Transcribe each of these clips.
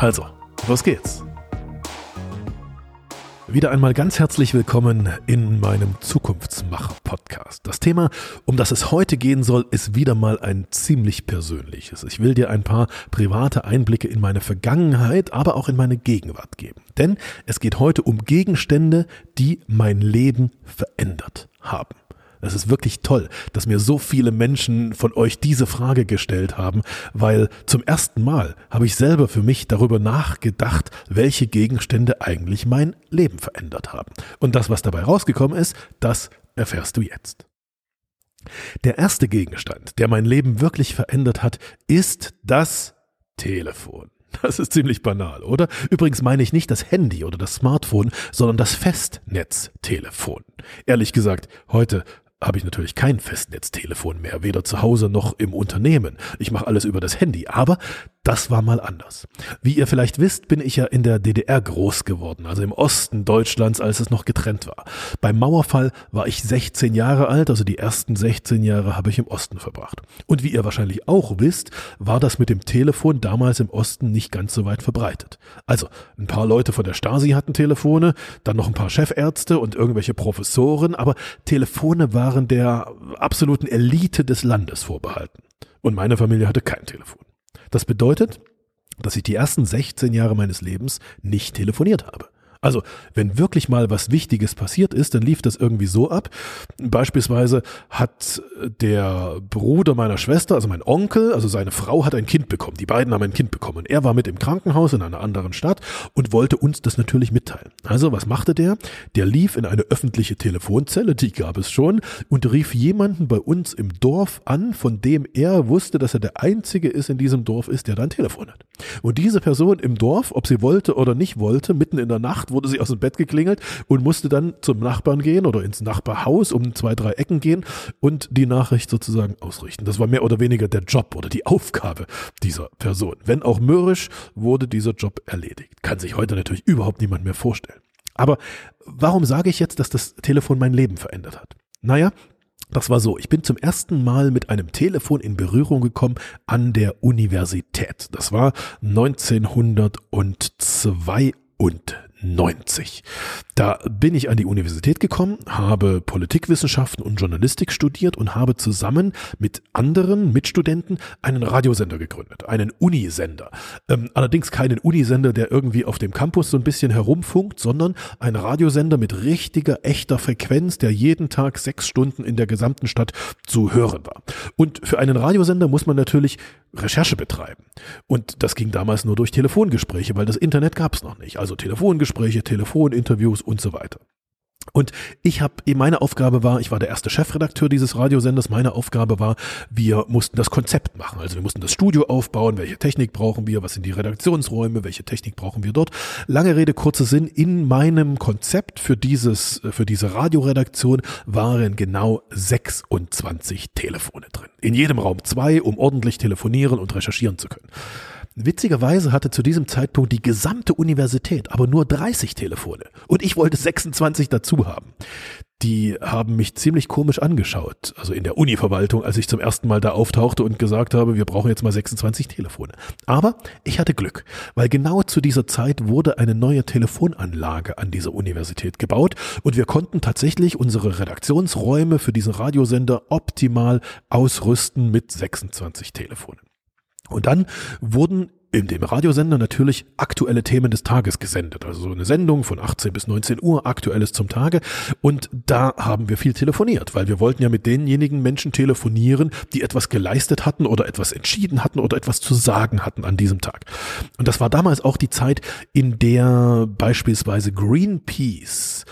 Also, los geht's. Wieder einmal ganz herzlich willkommen in meinem Zukunftsmacher-Podcast. Das Thema, um das es heute gehen soll, ist wieder mal ein ziemlich persönliches. Ich will dir ein paar private Einblicke in meine Vergangenheit, aber auch in meine Gegenwart geben. Denn es geht heute um Gegenstände, die mein Leben verändert haben. Es ist wirklich toll, dass mir so viele Menschen von euch diese Frage gestellt haben, weil zum ersten Mal habe ich selber für mich darüber nachgedacht, welche Gegenstände eigentlich mein Leben verändert haben. Und das, was dabei rausgekommen ist, das erfährst du jetzt. Der erste Gegenstand, der mein Leben wirklich verändert hat, ist das Telefon. Das ist ziemlich banal, oder? Übrigens meine ich nicht das Handy oder das Smartphone, sondern das Festnetztelefon. Ehrlich gesagt, heute habe ich natürlich kein Festnetztelefon mehr, weder zu Hause noch im Unternehmen. Ich mache alles über das Handy, aber das war mal anders. Wie ihr vielleicht wisst, bin ich ja in der DDR groß geworden, also im Osten Deutschlands, als es noch getrennt war. Beim Mauerfall war ich 16 Jahre alt, also die ersten 16 Jahre habe ich im Osten verbracht. Und wie ihr wahrscheinlich auch wisst, war das mit dem Telefon damals im Osten nicht ganz so weit verbreitet. Also ein paar Leute von der Stasi hatten Telefone, dann noch ein paar Chefärzte und irgendwelche Professoren, aber Telefone waren der absoluten Elite des Landes vorbehalten. Und meine Familie hatte kein Telefon. Das bedeutet, dass ich die ersten 16 Jahre meines Lebens nicht telefoniert habe. Also, wenn wirklich mal was Wichtiges passiert ist, dann lief das irgendwie so ab. Beispielsweise hat der Bruder meiner Schwester, also mein Onkel, also seine Frau hat ein Kind bekommen. Die beiden haben ein Kind bekommen. Er war mit im Krankenhaus in einer anderen Stadt und wollte uns das natürlich mitteilen. Also, was machte der? Der lief in eine öffentliche Telefonzelle, die gab es schon, und rief jemanden bei uns im Dorf an, von dem er wusste, dass er der Einzige ist in diesem Dorf ist, der da ein Telefon hat. Und diese Person im Dorf, ob sie wollte oder nicht wollte, mitten in der Nacht wurde sie aus dem Bett geklingelt und musste dann zum Nachbarn gehen oder ins Nachbarhaus um zwei, drei Ecken gehen und die Nachricht sozusagen ausrichten. Das war mehr oder weniger der Job oder die Aufgabe dieser Person. Wenn auch mürrisch, wurde dieser Job erledigt. Kann sich heute natürlich überhaupt niemand mehr vorstellen. Aber warum sage ich jetzt, dass das Telefon mein Leben verändert hat? Naja, das war so, ich bin zum ersten Mal mit einem Telefon in Berührung gekommen an der Universität. Das war 1902. Und 90. Da bin ich an die Universität gekommen, habe Politikwissenschaften und Journalistik studiert und habe zusammen mit anderen Mitstudenten einen Radiosender gegründet, einen Unisender. Ähm, allerdings keinen Unisender, der irgendwie auf dem Campus so ein bisschen herumfunkt, sondern ein Radiosender mit richtiger, echter Frequenz, der jeden Tag sechs Stunden in der gesamten Stadt zu hören war. Und für einen Radiosender muss man natürlich Recherche betreiben. Und das ging damals nur durch Telefongespräche, weil das Internet gab es noch nicht. Also Telefongespräche, Telefoninterviews und so weiter. Und ich habe, meine Aufgabe war, ich war der erste Chefredakteur dieses Radiosenders, meine Aufgabe war, wir mussten das Konzept machen. Also wir mussten das Studio aufbauen, welche Technik brauchen wir, was sind die Redaktionsräume, welche Technik brauchen wir dort. Lange Rede, kurzer Sinn, in meinem Konzept für dieses, für diese Radioredaktion waren genau 26 Telefone drin. In jedem Raum zwei, um ordentlich telefonieren und recherchieren zu können. Witzigerweise hatte zu diesem Zeitpunkt die gesamte Universität aber nur 30 Telefone und ich wollte 26 dazu haben. Die haben mich ziemlich komisch angeschaut, also in der Uni-Verwaltung, als ich zum ersten Mal da auftauchte und gesagt habe, wir brauchen jetzt mal 26 Telefone. Aber ich hatte Glück, weil genau zu dieser Zeit wurde eine neue Telefonanlage an dieser Universität gebaut und wir konnten tatsächlich unsere Redaktionsräume für diesen Radiosender optimal ausrüsten mit 26 Telefonen. Und dann wurden in dem Radiosender natürlich aktuelle Themen des Tages gesendet. Also so eine Sendung von 18 bis 19 Uhr, aktuelles zum Tage. Und da haben wir viel telefoniert, weil wir wollten ja mit denjenigen Menschen telefonieren, die etwas geleistet hatten oder etwas entschieden hatten oder etwas zu sagen hatten an diesem Tag. Und das war damals auch die Zeit, in der beispielsweise Greenpeace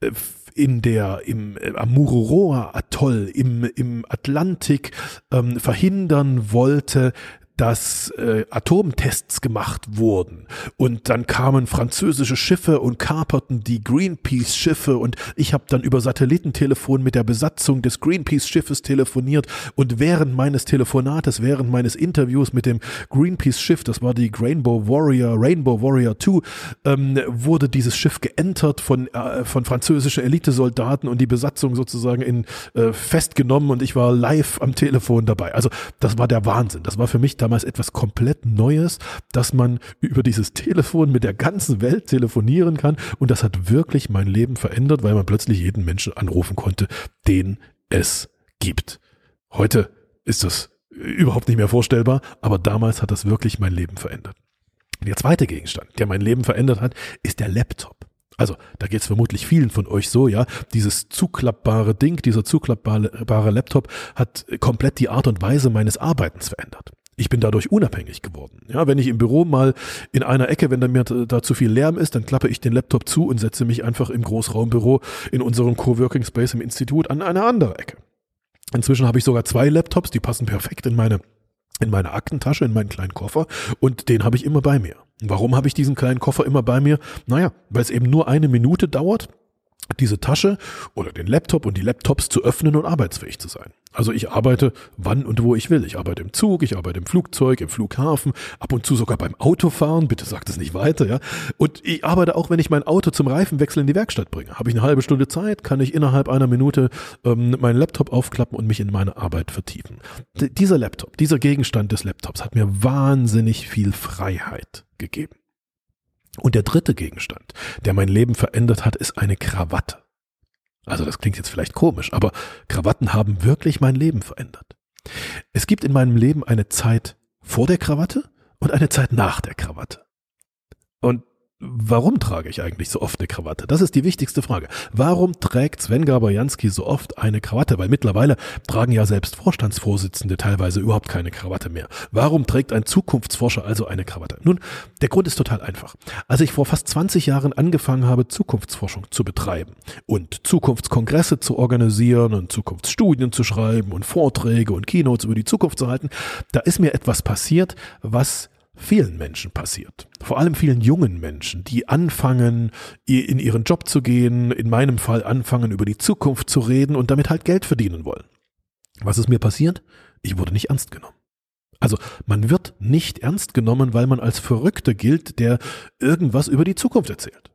äh, in der im äh, Amururoa Atoll im im Atlantik ähm, verhindern wollte, dass äh, Atomtests gemacht wurden und dann kamen französische Schiffe und kaperten die Greenpeace-Schiffe und ich habe dann über Satellitentelefon mit der Besatzung des Greenpeace-Schiffes telefoniert und während meines Telefonates, während meines Interviews mit dem Greenpeace-Schiff, das war die Rainbow Warrior, Rainbow Warrior 2, ähm, wurde dieses Schiff geentert von, äh, von französischen Elitesoldaten und die Besatzung sozusagen in äh, festgenommen und ich war live am Telefon dabei. Also das war der Wahnsinn. Das war für mich damals etwas komplett Neues, dass man über dieses Telefon mit der ganzen Welt telefonieren kann und das hat wirklich mein Leben verändert, weil man plötzlich jeden Menschen anrufen konnte, den es gibt. Heute ist das überhaupt nicht mehr vorstellbar, aber damals hat das wirklich mein Leben verändert. Der zweite Gegenstand, der mein Leben verändert hat, ist der Laptop. Also, da geht es vermutlich vielen von euch so, ja. Dieses zuklappbare Ding, dieser zuklappbare Laptop hat komplett die Art und Weise meines Arbeitens verändert. Ich bin dadurch unabhängig geworden. Ja, wenn ich im Büro mal in einer Ecke, wenn da mir da zu viel Lärm ist, dann klappe ich den Laptop zu und setze mich einfach im Großraumbüro in unserem Coworking Space im Institut an eine andere Ecke. Inzwischen habe ich sogar zwei Laptops, die passen perfekt in meine in meine Aktentasche, in meinen kleinen Koffer und den habe ich immer bei mir. Warum habe ich diesen kleinen Koffer immer bei mir? Naja, weil es eben nur eine Minute dauert, diese Tasche oder den Laptop und die Laptops zu öffnen und arbeitsfähig zu sein. Also ich arbeite wann und wo ich will. Ich arbeite im Zug, ich arbeite im Flugzeug, im Flughafen, ab und zu sogar beim Autofahren. Bitte sagt es nicht weiter, ja. Und ich arbeite auch, wenn ich mein Auto zum Reifenwechsel in die Werkstatt bringe. Habe ich eine halbe Stunde Zeit, kann ich innerhalb einer Minute ähm, meinen Laptop aufklappen und mich in meine Arbeit vertiefen. D dieser Laptop, dieser Gegenstand des Laptops hat mir wahnsinnig viel Freiheit gegeben. Und der dritte Gegenstand, der mein Leben verändert hat, ist eine Krawatte. Also das klingt jetzt vielleicht komisch, aber Krawatten haben wirklich mein Leben verändert. Es gibt in meinem Leben eine Zeit vor der Krawatte und eine Zeit nach der Krawatte. Und Warum trage ich eigentlich so oft eine Krawatte? Das ist die wichtigste Frage. Warum trägt Sven Gaberjanski so oft eine Krawatte? Weil mittlerweile tragen ja selbst Vorstandsvorsitzende teilweise überhaupt keine Krawatte mehr. Warum trägt ein Zukunftsforscher also eine Krawatte? Nun, der Grund ist total einfach. Als ich vor fast 20 Jahren angefangen habe, Zukunftsforschung zu betreiben und Zukunftskongresse zu organisieren und Zukunftsstudien zu schreiben und Vorträge und Keynotes über die Zukunft zu halten, da ist mir etwas passiert, was vielen Menschen passiert. Vor allem vielen jungen Menschen, die anfangen, in ihren Job zu gehen, in meinem Fall anfangen, über die Zukunft zu reden und damit halt Geld verdienen wollen. Was ist mir passiert? Ich wurde nicht ernst genommen. Also man wird nicht ernst genommen, weil man als Verrückter gilt, der irgendwas über die Zukunft erzählt.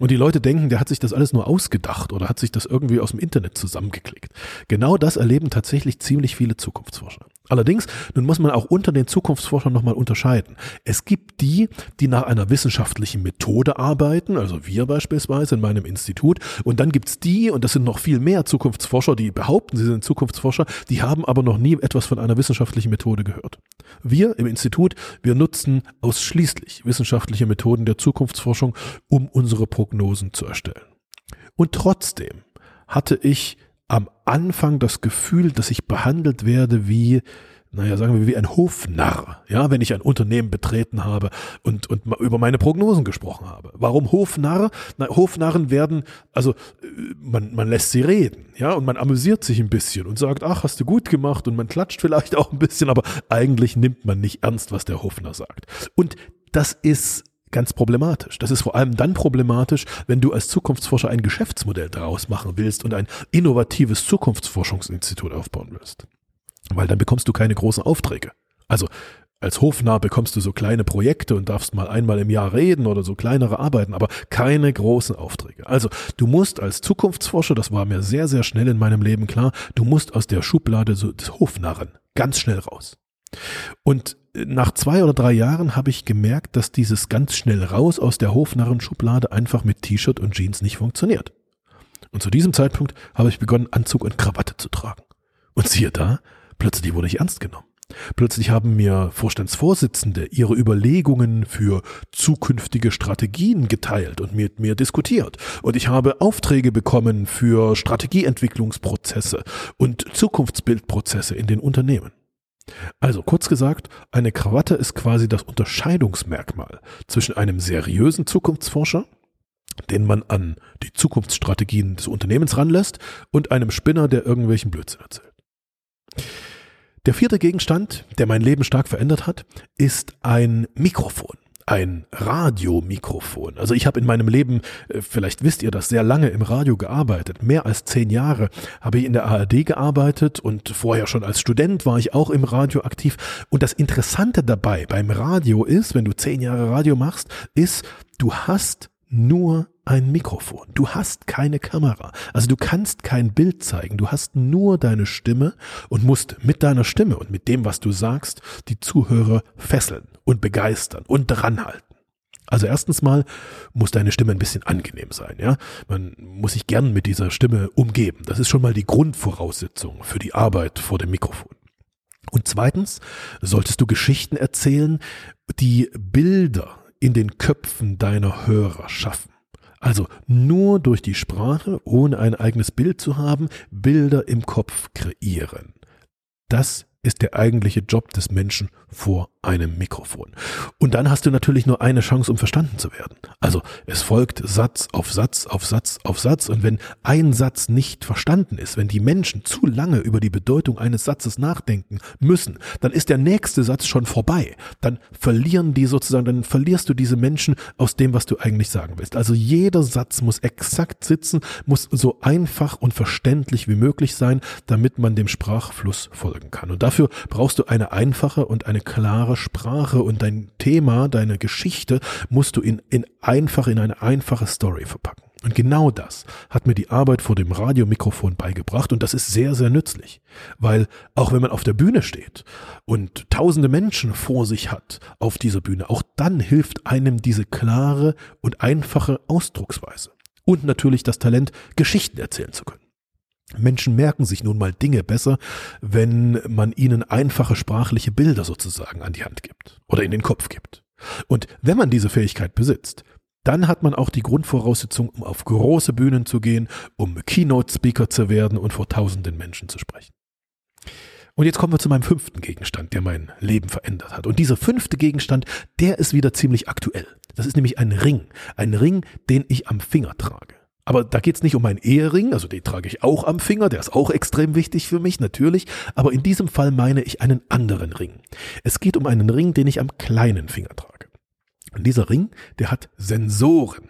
Und die Leute denken, der hat sich das alles nur ausgedacht oder hat sich das irgendwie aus dem Internet zusammengeklickt. Genau das erleben tatsächlich ziemlich viele Zukunftsforscher. Allerdings, nun muss man auch unter den Zukunftsforschern nochmal unterscheiden. Es gibt die, die nach einer wissenschaftlichen Methode arbeiten, also wir beispielsweise in meinem Institut, und dann gibt's die, und das sind noch viel mehr Zukunftsforscher, die behaupten, sie sind Zukunftsforscher, die haben aber noch nie etwas von einer wissenschaftlichen Methode gehört. Wir im Institut, wir nutzen ausschließlich wissenschaftliche Methoden der Zukunftsforschung, um unsere Prognosen zu erstellen. Und trotzdem hatte ich am Anfang das Gefühl, dass ich behandelt werde wie, naja, sagen wir, wie ein Hofnarr, ja, wenn ich ein Unternehmen betreten habe und, und über meine Prognosen gesprochen habe. Warum Hofnarr? Na, Hofnarren werden, also man, man lässt sie reden, ja, und man amüsiert sich ein bisschen und sagt, ach, hast du gut gemacht und man klatscht vielleicht auch ein bisschen, aber eigentlich nimmt man nicht ernst, was der Hofnarr sagt. Und das ist ganz problematisch. Das ist vor allem dann problematisch, wenn du als Zukunftsforscher ein Geschäftsmodell daraus machen willst und ein innovatives Zukunftsforschungsinstitut aufbauen willst. Weil dann bekommst du keine großen Aufträge. Also als Hofnarr bekommst du so kleine Projekte und darfst mal einmal im Jahr reden oder so kleinere Arbeiten, aber keine großen Aufträge. Also du musst als Zukunftsforscher, das war mir sehr, sehr schnell in meinem Leben klar, du musst aus der Schublade des Hofnarren ganz schnell raus. Und nach zwei oder drei Jahren habe ich gemerkt, dass dieses ganz schnell raus aus der Hofnarrenschublade einfach mit T-Shirt und Jeans nicht funktioniert. Und zu diesem Zeitpunkt habe ich begonnen, Anzug und Krawatte zu tragen. Und siehe da, plötzlich wurde ich ernst genommen. Plötzlich haben mir Vorstandsvorsitzende ihre Überlegungen für zukünftige Strategien geteilt und mit mir diskutiert. Und ich habe Aufträge bekommen für Strategieentwicklungsprozesse und Zukunftsbildprozesse in den Unternehmen. Also kurz gesagt, eine Krawatte ist quasi das Unterscheidungsmerkmal zwischen einem seriösen Zukunftsforscher, den man an die Zukunftsstrategien des Unternehmens ranlässt, und einem Spinner, der irgendwelchen Blödsinn erzählt. Der vierte Gegenstand, der mein Leben stark verändert hat, ist ein Mikrofon ein Radiomikrofon. Also ich habe in meinem Leben, äh, vielleicht wisst ihr das, sehr lange im Radio gearbeitet. Mehr als zehn Jahre habe ich in der ARD gearbeitet und vorher schon als Student war ich auch im Radio aktiv. Und das Interessante dabei beim Radio ist, wenn du zehn Jahre Radio machst, ist, du hast nur ein Mikrofon. Du hast keine Kamera. Also du kannst kein Bild zeigen. Du hast nur deine Stimme und musst mit deiner Stimme und mit dem, was du sagst, die Zuhörer fesseln und begeistern und dranhalten. Also erstens mal muss deine Stimme ein bisschen angenehm sein, ja. Man muss sich gern mit dieser Stimme umgeben. Das ist schon mal die Grundvoraussetzung für die Arbeit vor dem Mikrofon. Und zweitens solltest du Geschichten erzählen, die Bilder in den Köpfen deiner Hörer schaffen. Also nur durch die Sprache, ohne ein eigenes Bild zu haben, Bilder im Kopf kreieren. Das ist der eigentliche Job des Menschen vor einem Mikrofon. Und dann hast du natürlich nur eine Chance, um verstanden zu werden. Also es folgt Satz auf Satz auf Satz auf Satz. Und wenn ein Satz nicht verstanden ist, wenn die Menschen zu lange über die Bedeutung eines Satzes nachdenken müssen, dann ist der nächste Satz schon vorbei. Dann verlieren die sozusagen, dann verlierst du diese Menschen aus dem, was du eigentlich sagen willst. Also jeder Satz muss exakt sitzen, muss so einfach und verständlich wie möglich sein, damit man dem Sprachfluss folgen kann. Und dafür brauchst du eine einfache und eine klare Sprache und dein Thema, deine Geschichte musst du in, in einfach, in eine einfache Story verpacken. Und genau das hat mir die Arbeit vor dem Radiomikrofon beigebracht und das ist sehr, sehr nützlich, weil auch wenn man auf der Bühne steht und tausende Menschen vor sich hat auf dieser Bühne, auch dann hilft einem diese klare und einfache Ausdrucksweise und natürlich das Talent, Geschichten erzählen zu können. Menschen merken sich nun mal Dinge besser, wenn man ihnen einfache sprachliche Bilder sozusagen an die Hand gibt oder in den Kopf gibt. Und wenn man diese Fähigkeit besitzt, dann hat man auch die Grundvoraussetzung, um auf große Bühnen zu gehen, um Keynote-Speaker zu werden und vor tausenden Menschen zu sprechen. Und jetzt kommen wir zu meinem fünften Gegenstand, der mein Leben verändert hat. Und dieser fünfte Gegenstand, der ist wieder ziemlich aktuell. Das ist nämlich ein Ring. Ein Ring, den ich am Finger trage. Aber da geht es nicht um einen Ehering, also den trage ich auch am Finger, der ist auch extrem wichtig für mich, natürlich. Aber in diesem Fall meine ich einen anderen Ring. Es geht um einen Ring, den ich am kleinen Finger trage. Und dieser Ring, der hat Sensoren.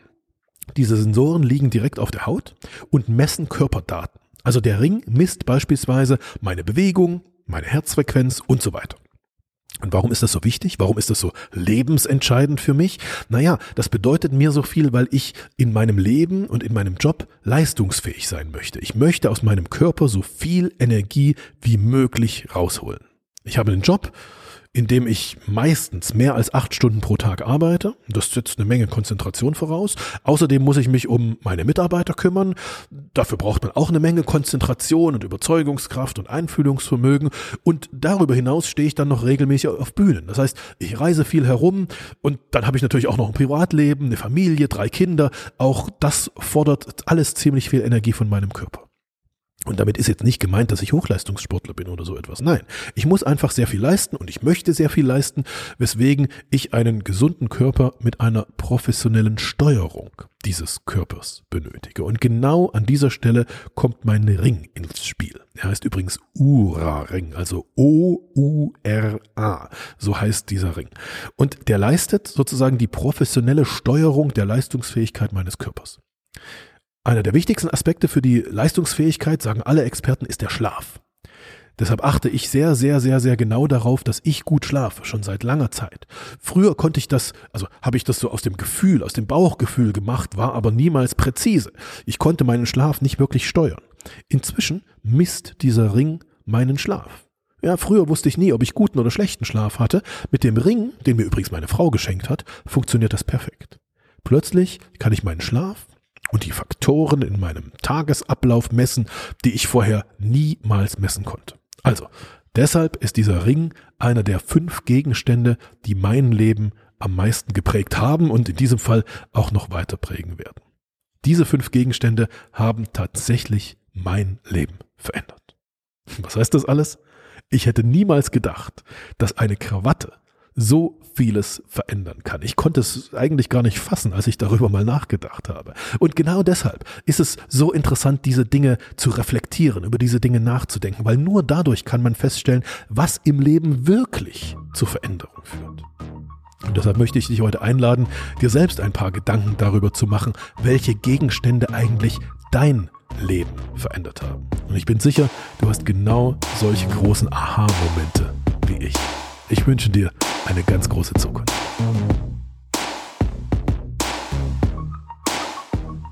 Diese Sensoren liegen direkt auf der Haut und messen Körperdaten. Also der Ring misst beispielsweise meine Bewegung, meine Herzfrequenz und so weiter. Und warum ist das so wichtig? Warum ist das so lebensentscheidend für mich? Naja, das bedeutet mir so viel, weil ich in meinem Leben und in meinem Job leistungsfähig sein möchte. Ich möchte aus meinem Körper so viel Energie wie möglich rausholen. Ich habe einen Job, in dem ich meistens mehr als acht Stunden pro Tag arbeite. Das setzt eine Menge Konzentration voraus. Außerdem muss ich mich um meine Mitarbeiter kümmern. Dafür braucht man auch eine Menge Konzentration und Überzeugungskraft und Einfühlungsvermögen. Und darüber hinaus stehe ich dann noch regelmäßig auf Bühnen. Das heißt, ich reise viel herum und dann habe ich natürlich auch noch ein Privatleben, eine Familie, drei Kinder. Auch das fordert alles ziemlich viel Energie von meinem Körper. Und damit ist jetzt nicht gemeint, dass ich Hochleistungssportler bin oder so etwas. Nein, ich muss einfach sehr viel leisten und ich möchte sehr viel leisten, weswegen ich einen gesunden Körper mit einer professionellen Steuerung dieses Körpers benötige. Und genau an dieser Stelle kommt mein Ring ins Spiel. Er heißt übrigens Ura-Ring, also O-U-R-A. So heißt dieser Ring. Und der leistet sozusagen die professionelle Steuerung der Leistungsfähigkeit meines Körpers. Einer der wichtigsten Aspekte für die Leistungsfähigkeit, sagen alle Experten, ist der Schlaf. Deshalb achte ich sehr, sehr, sehr, sehr genau darauf, dass ich gut schlafe, schon seit langer Zeit. Früher konnte ich das, also habe ich das so aus dem Gefühl, aus dem Bauchgefühl gemacht, war aber niemals präzise. Ich konnte meinen Schlaf nicht wirklich steuern. Inzwischen misst dieser Ring meinen Schlaf. Ja, früher wusste ich nie, ob ich guten oder schlechten Schlaf hatte. Mit dem Ring, den mir übrigens meine Frau geschenkt hat, funktioniert das perfekt. Plötzlich kann ich meinen Schlaf, und die Faktoren in meinem Tagesablauf messen, die ich vorher niemals messen konnte. Also, deshalb ist dieser Ring einer der fünf Gegenstände, die mein Leben am meisten geprägt haben und in diesem Fall auch noch weiter prägen werden. Diese fünf Gegenstände haben tatsächlich mein Leben verändert. Was heißt das alles? Ich hätte niemals gedacht, dass eine Krawatte so vieles verändern kann. Ich konnte es eigentlich gar nicht fassen, als ich darüber mal nachgedacht habe. Und genau deshalb ist es so interessant, diese Dinge zu reflektieren, über diese Dinge nachzudenken, weil nur dadurch kann man feststellen, was im Leben wirklich zur Veränderung führt. Und deshalb möchte ich dich heute einladen, dir selbst ein paar Gedanken darüber zu machen, welche Gegenstände eigentlich dein Leben verändert haben. Und ich bin sicher, du hast genau solche großen Aha-Momente wie ich. Ich wünsche dir eine ganz große Zukunft.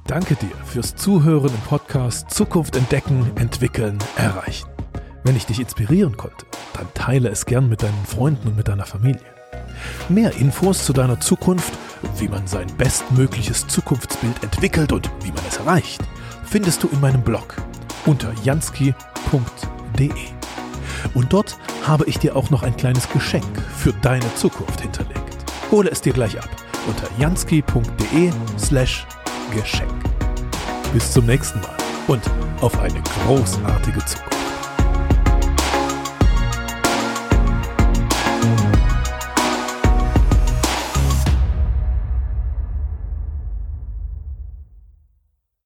Danke dir fürs Zuhören im Podcast Zukunft entdecken, entwickeln, erreichen. Wenn ich dich inspirieren konnte, dann teile es gern mit deinen Freunden und mit deiner Familie. Mehr Infos zu deiner Zukunft, wie man sein bestmögliches Zukunftsbild entwickelt und wie man es erreicht, findest du in meinem Blog unter jansky.de. Und dort habe ich dir auch noch ein kleines Geschenk für deine Zukunft hinterlegt. Hole es dir gleich ab unter jansky.de slash Geschenk. Bis zum nächsten Mal und auf eine großartige Zukunft.